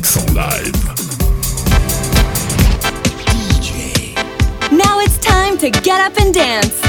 Mix en live. DJ. Now it's time to get up and dance.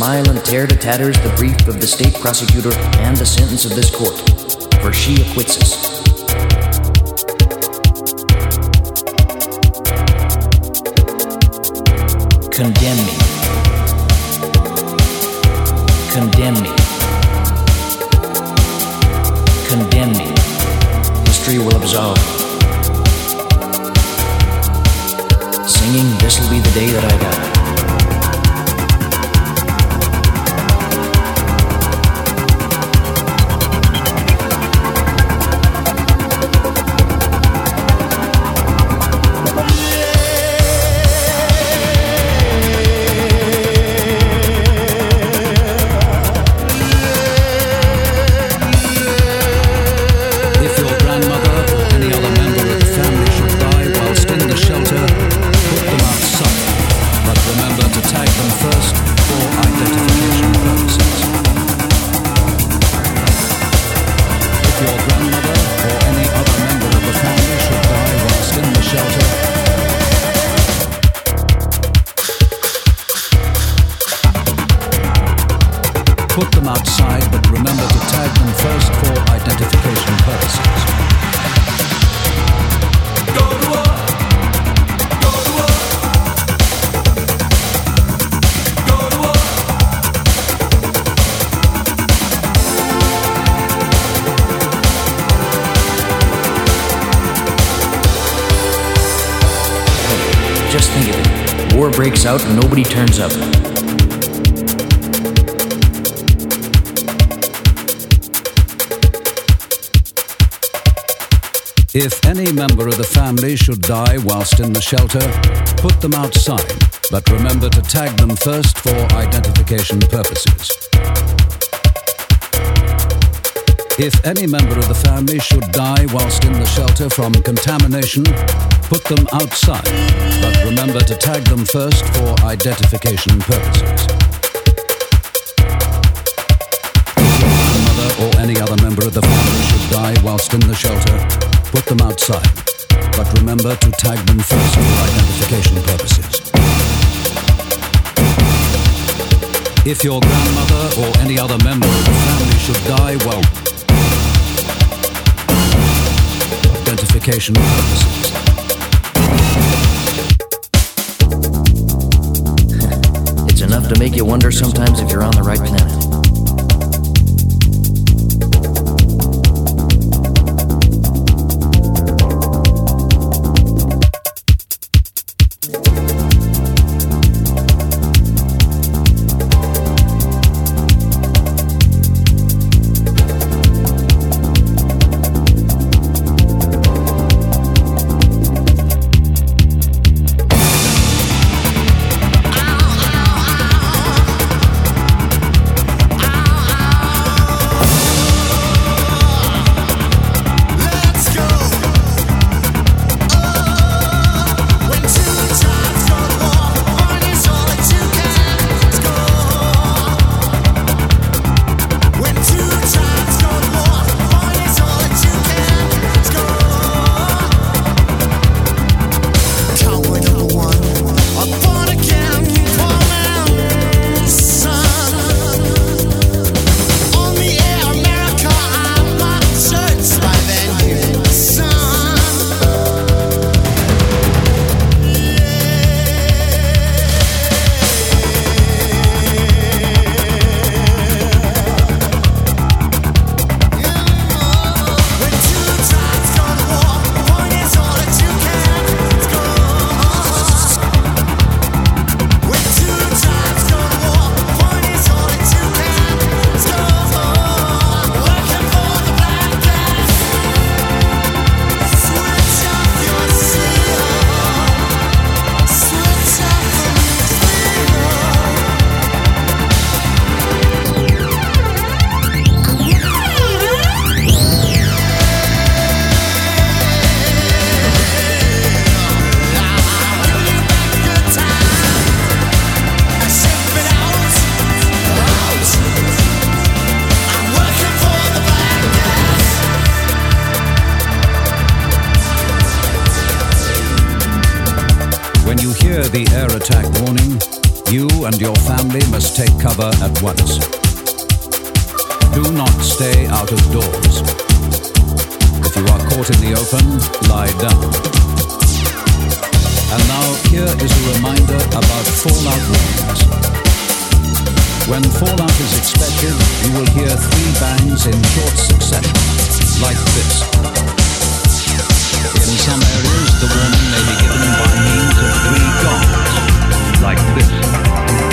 Smile and tear to tatters the brief of the state prosecutor and the sentence of this court, for she acquits us. Condemn die whilst in the shelter, put them outside, but remember to tag them first for identification purposes. If any member of the family should die whilst in the shelter from contamination, put them outside, but remember to tag them first for identification purposes. If mother or any other member of the family should die whilst in the shelter, put them outside, but remember to tag them first for identification purposes. If your grandmother or any other member of the family should die, well, identification purposes. It's enough to make you wonder sometimes if you're on the right planet. You and your family must take cover at once. Do not stay out of doors. If you are caught in the open, lie down. And now here is a reminder about fallout warnings. When fallout is expected, you will hear three bangs in short succession, like this. In some areas, the warning may be given by means of three gongs, like this.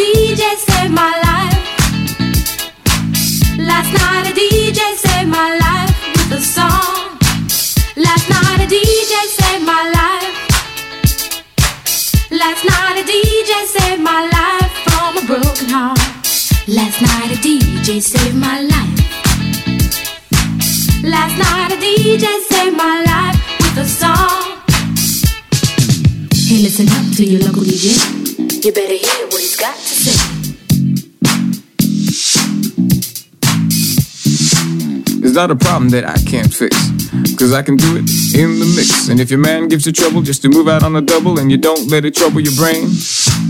DJ saved my life. Last night a DJ saved my life with a song. Last night a DJ saved my life. Last night a DJ saved my life from a broken heart. Last night a DJ saved my life. Last night a DJ saved my life with a song. Hey, listen up to your local DJ. You better hear what he's got to say. It's not a problem that I can't fix. Cause I can do it in the mix. And if your man gives you trouble just to move out on a double and you don't let it trouble your brain,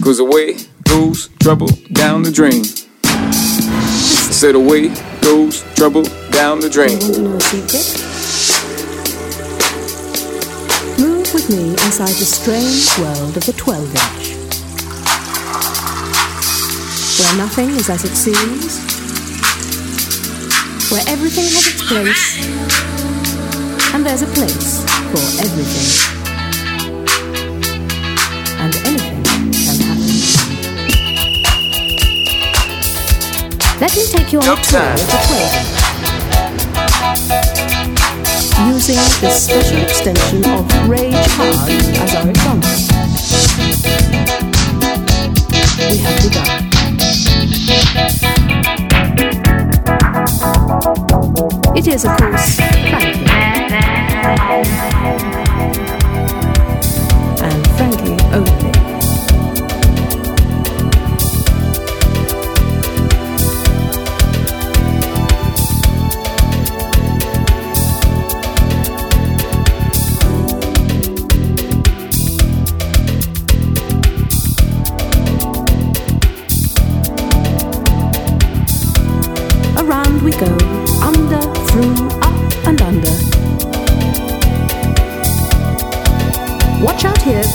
cause away goes trouble down the drain. I said away goes trouble down the drain. Move with me inside the strange world of the 12 inch. Where nothing is as it seems. Where everything has its place. And there's a place for everything. And anything can happen. Let me take you on a tour of the 12 using this special extension of Rage Hard as our example. We have begun. It is, of course, Frankie.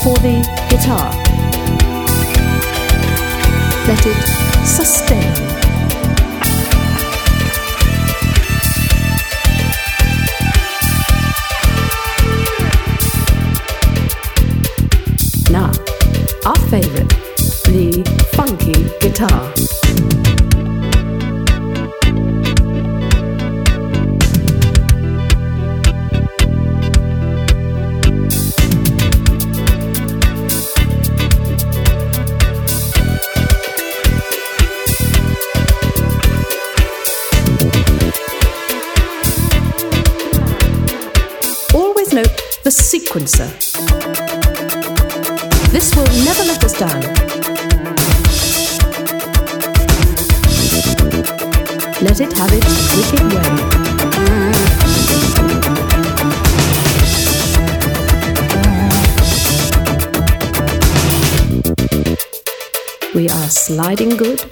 For the guitar. Let it Let it have its wicked way. We are sliding good,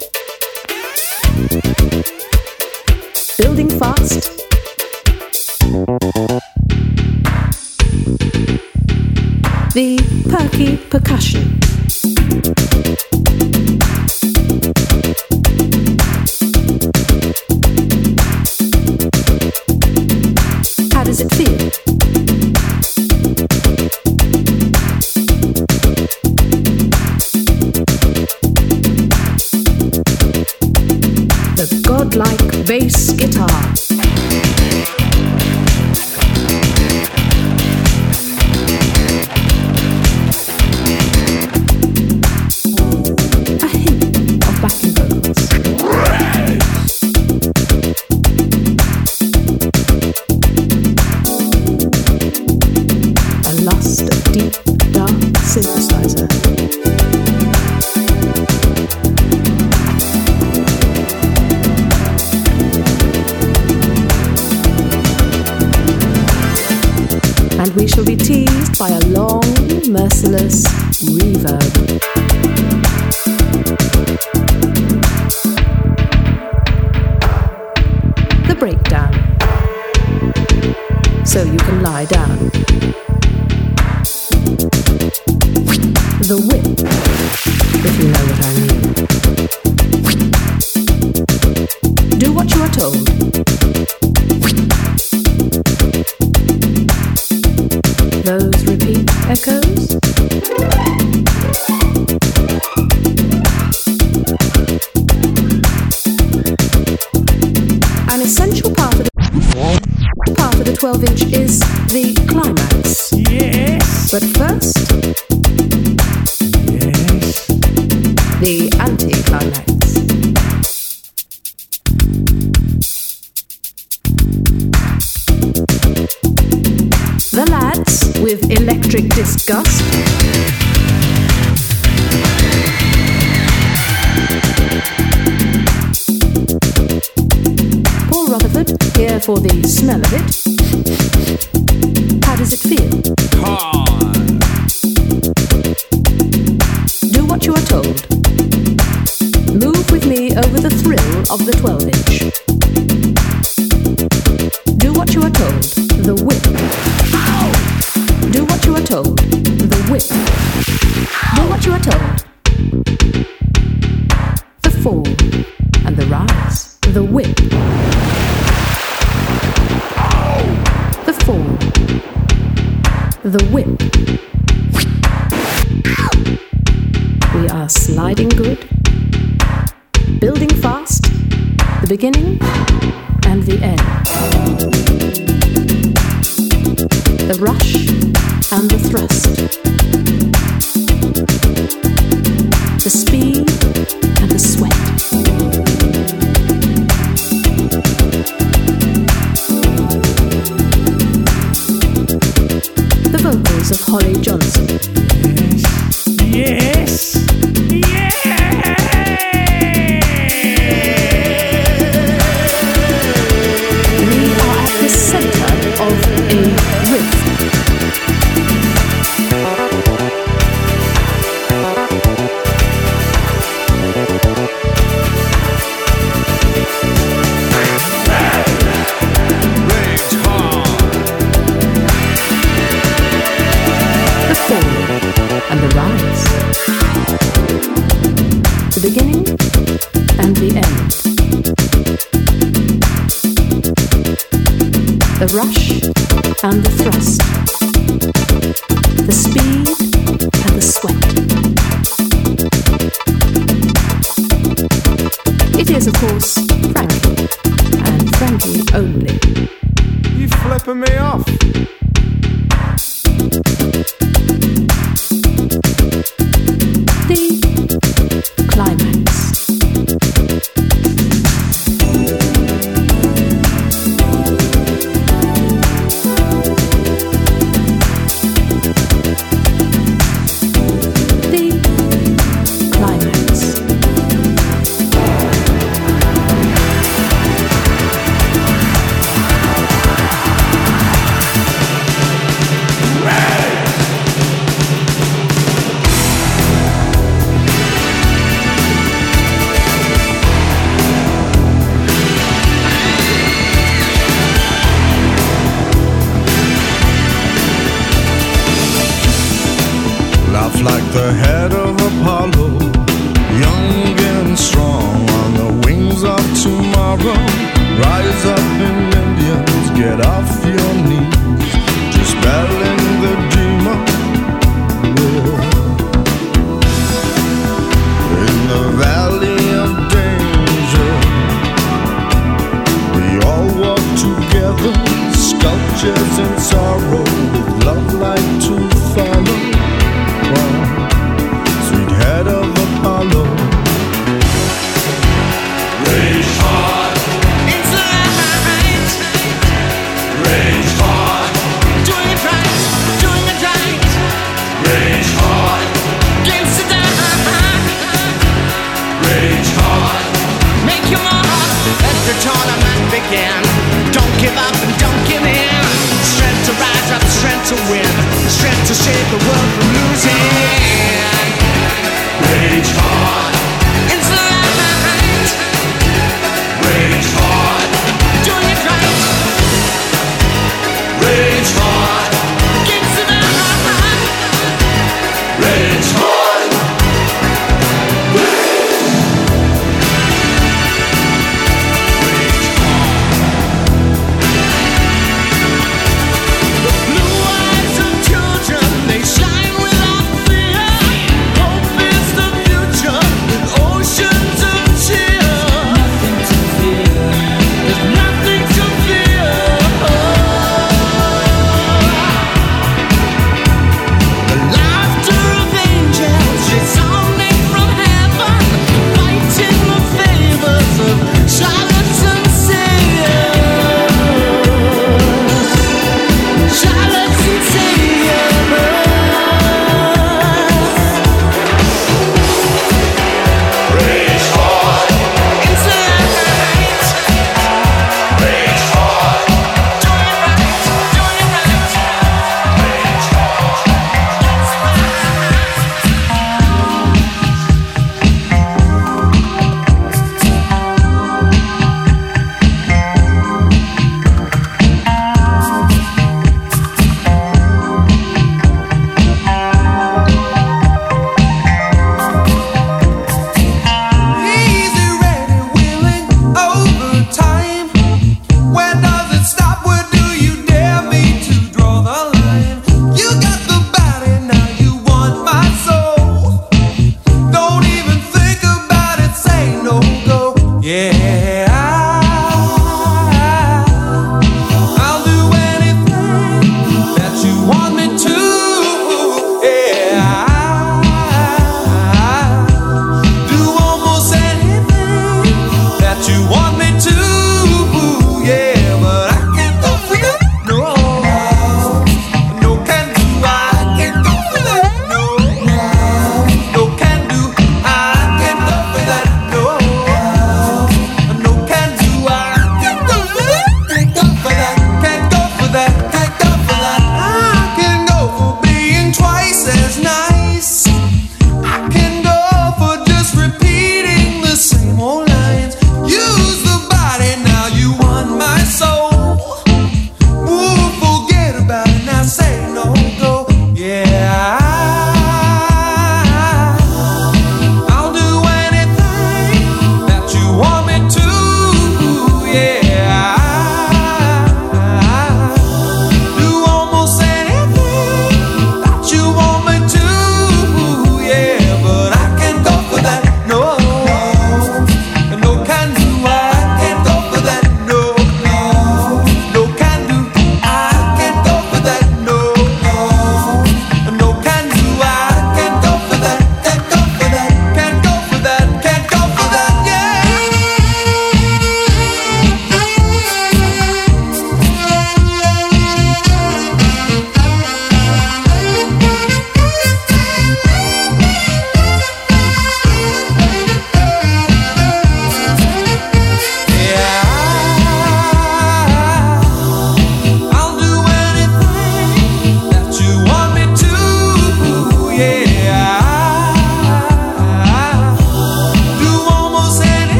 building fast. the perky percussion. fall, and the rise, the whip, the fall, the whip. We are sliding good, building fast, the beginning and the end.